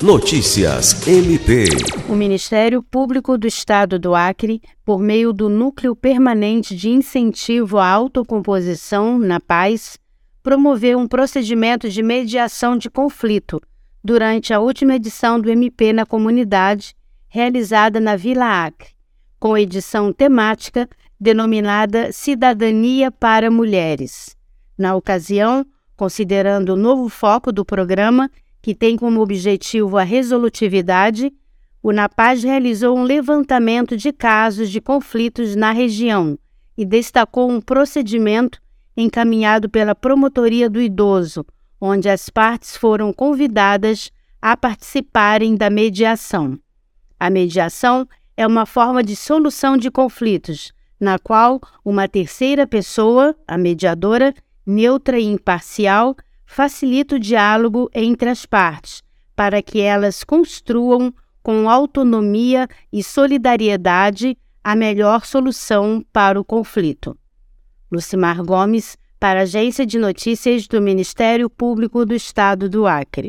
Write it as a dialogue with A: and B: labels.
A: Notícias MP.
B: O Ministério Público do Estado do Acre, por meio do Núcleo Permanente de Incentivo à Autocomposição na Paz, promoveu um procedimento de mediação de conflito durante a última edição do MP na comunidade, realizada na Vila Acre, com edição temática denominada Cidadania para Mulheres. Na ocasião, considerando o novo foco do programa, que tem como objetivo a resolutividade, o NAPAZ realizou um levantamento de casos de conflitos na região e destacou um procedimento encaminhado pela Promotoria do Idoso, onde as partes foram convidadas a participarem da mediação. A mediação é uma forma de solução de conflitos, na qual uma terceira pessoa, a mediadora, neutra e imparcial, facilita o diálogo entre as partes, para que elas construam com autonomia e solidariedade a melhor solução para o conflito. Lucimar Gomes, para a Agência de Notícias do Ministério Público do Estado do Acre.